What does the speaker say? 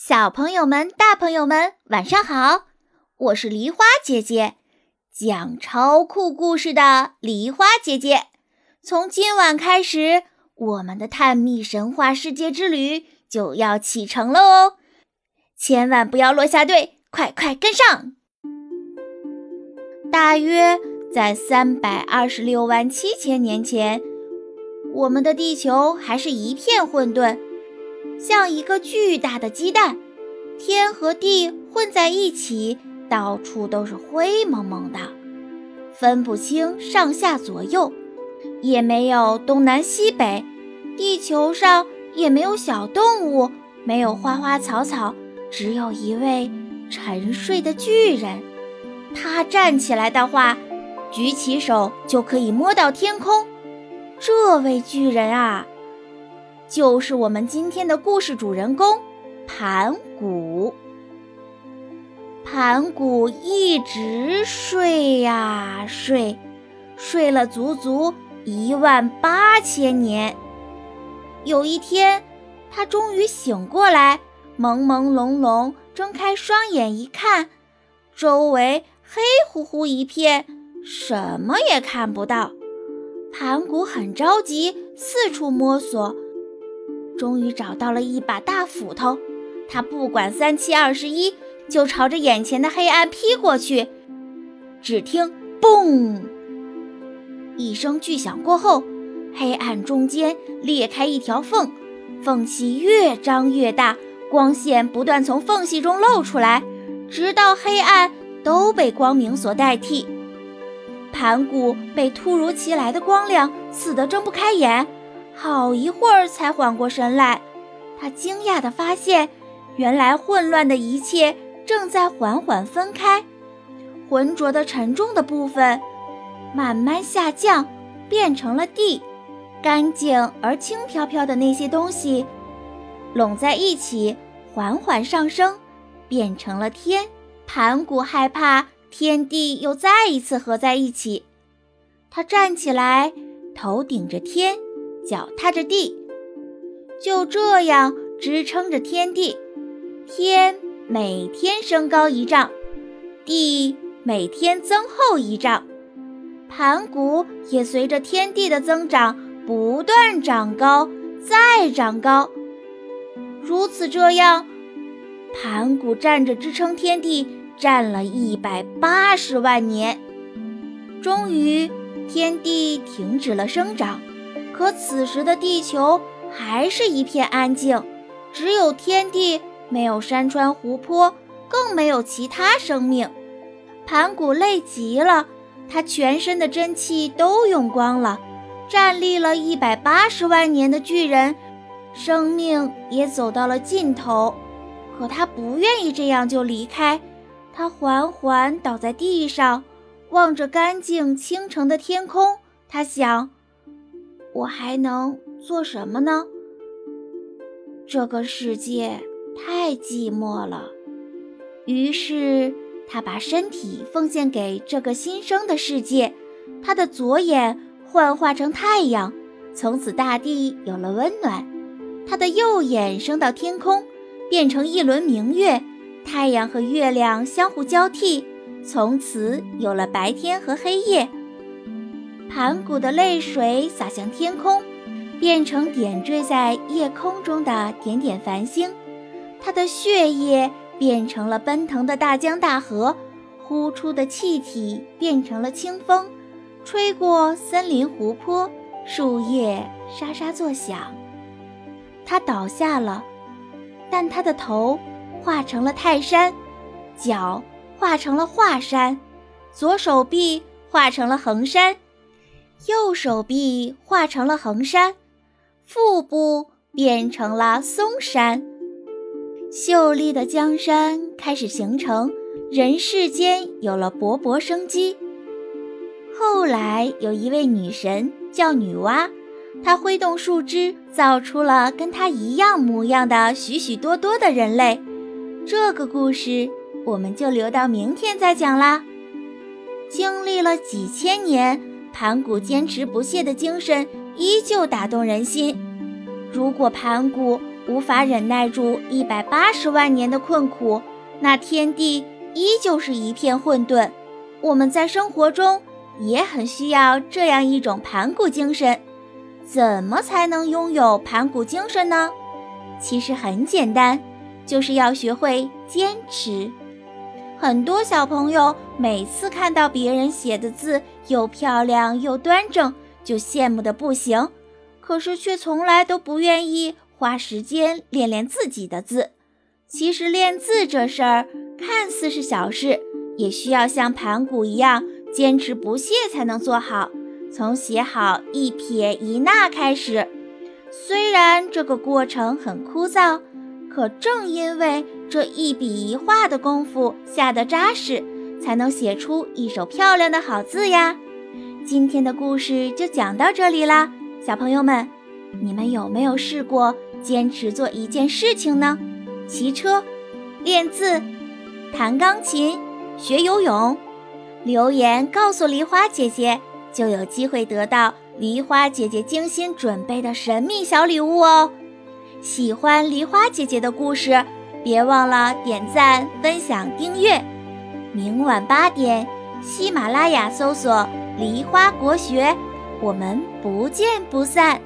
小朋友们、大朋友们，晚上好！我是梨花姐姐，讲超酷故事的梨花姐姐。从今晚开始，我们的探秘神话世界之旅就要启程了哦！千万不要落下队，快快跟上！大约在三百二十六万七千年前，我们的地球还是一片混沌。像一个巨大的鸡蛋，天和地混在一起，到处都是灰蒙蒙的，分不清上下左右，也没有东南西北。地球上也没有小动物，没有花花草草，只有一位沉睡的巨人。他站起来的话，举起手就可以摸到天空。这位巨人啊！就是我们今天的故事主人公盘古。盘古一直睡呀睡，睡了足足一万八千年。有一天，他终于醒过来，朦朦胧胧睁开双眼一看，周围黑乎乎一片，什么也看不到。盘古很着急，四处摸索。终于找到了一把大斧头，他不管三七二十一，就朝着眼前的黑暗劈过去。只听“嘣”一声巨响过后，黑暗中间裂开一条缝，缝隙越张越大，光线不断从缝隙中露出来，直到黑暗都被光明所代替。盘古被突如其来的光亮刺得睁不开眼。好一会儿才缓过神来，他惊讶地发现，原来混乱的一切正在缓缓分开，浑浊的、沉重的部分慢慢下降，变成了地；干净而轻飘飘的那些东西拢在一起，缓缓上升，变成了天。盘古害怕天地又再一次合在一起，他站起来，头顶着天。脚踏着地，就这样支撑着天地。天每天升高一丈，地每天增厚一丈，盘古也随着天地的增长不断长高，再长高。如此这样，盘古站着支撑天地，站了一百八十万年，终于天地停止了生长。可此时的地球还是一片安静，只有天地，没有山川湖泊，更没有其他生命。盘古累极了，他全身的真气都用光了，站立了一百八十万年的巨人，生命也走到了尽头。可他不愿意这样就离开，他缓缓倒在地上，望着干净清澄的天空，他想。我还能做什么呢？这个世界太寂寞了。于是他把身体奉献给这个新生的世界。他的左眼幻化成太阳，从此大地有了温暖。他的右眼升到天空，变成一轮明月，太阳和月亮相互交替，从此有了白天和黑夜。盘古的泪水洒向天空，变成点缀在夜空中的点点繁星；他的血液变成了奔腾的大江大河，呼出的气体变成了清风，吹过森林湖泊，树叶沙沙作响。他倒下了，但他的头化成了泰山，脚化成了华山，左手臂化成了衡山。右手臂化成了衡山，腹部变成了嵩山，秀丽的江山开始形成，人世间有了勃勃生机。后来有一位女神叫女娲，她挥动树枝，造出了跟她一样模样的许许多多的人类。这个故事我们就留到明天再讲啦。经历了几千年。盘古坚持不懈的精神依旧打动人心。如果盘古无法忍耐住一百八十万年的困苦，那天地依旧是一片混沌。我们在生活中也很需要这样一种盘古精神。怎么才能拥有盘古精神呢？其实很简单，就是要学会坚持。很多小朋友每次看到别人写的字又漂亮又端正，就羡慕的不行，可是却从来都不愿意花时间练练自己的字。其实练字这事儿看似是小事，也需要像盘古一样坚持不懈才能做好。从写好一撇一捺开始，虽然这个过程很枯燥，可正因为这一笔一画的功夫下得扎实，才能写出一手漂亮的好字呀。今天的故事就讲到这里啦，小朋友们，你们有没有试过坚持做一件事情呢？骑车、练字、弹钢琴、学游泳，留言告诉梨花姐姐。就有机会得到梨花姐姐精心准备的神秘小礼物哦！喜欢梨花姐姐的故事，别忘了点赞、分享、订阅。明晚八点，喜马拉雅搜索“梨花国学”，我们不见不散。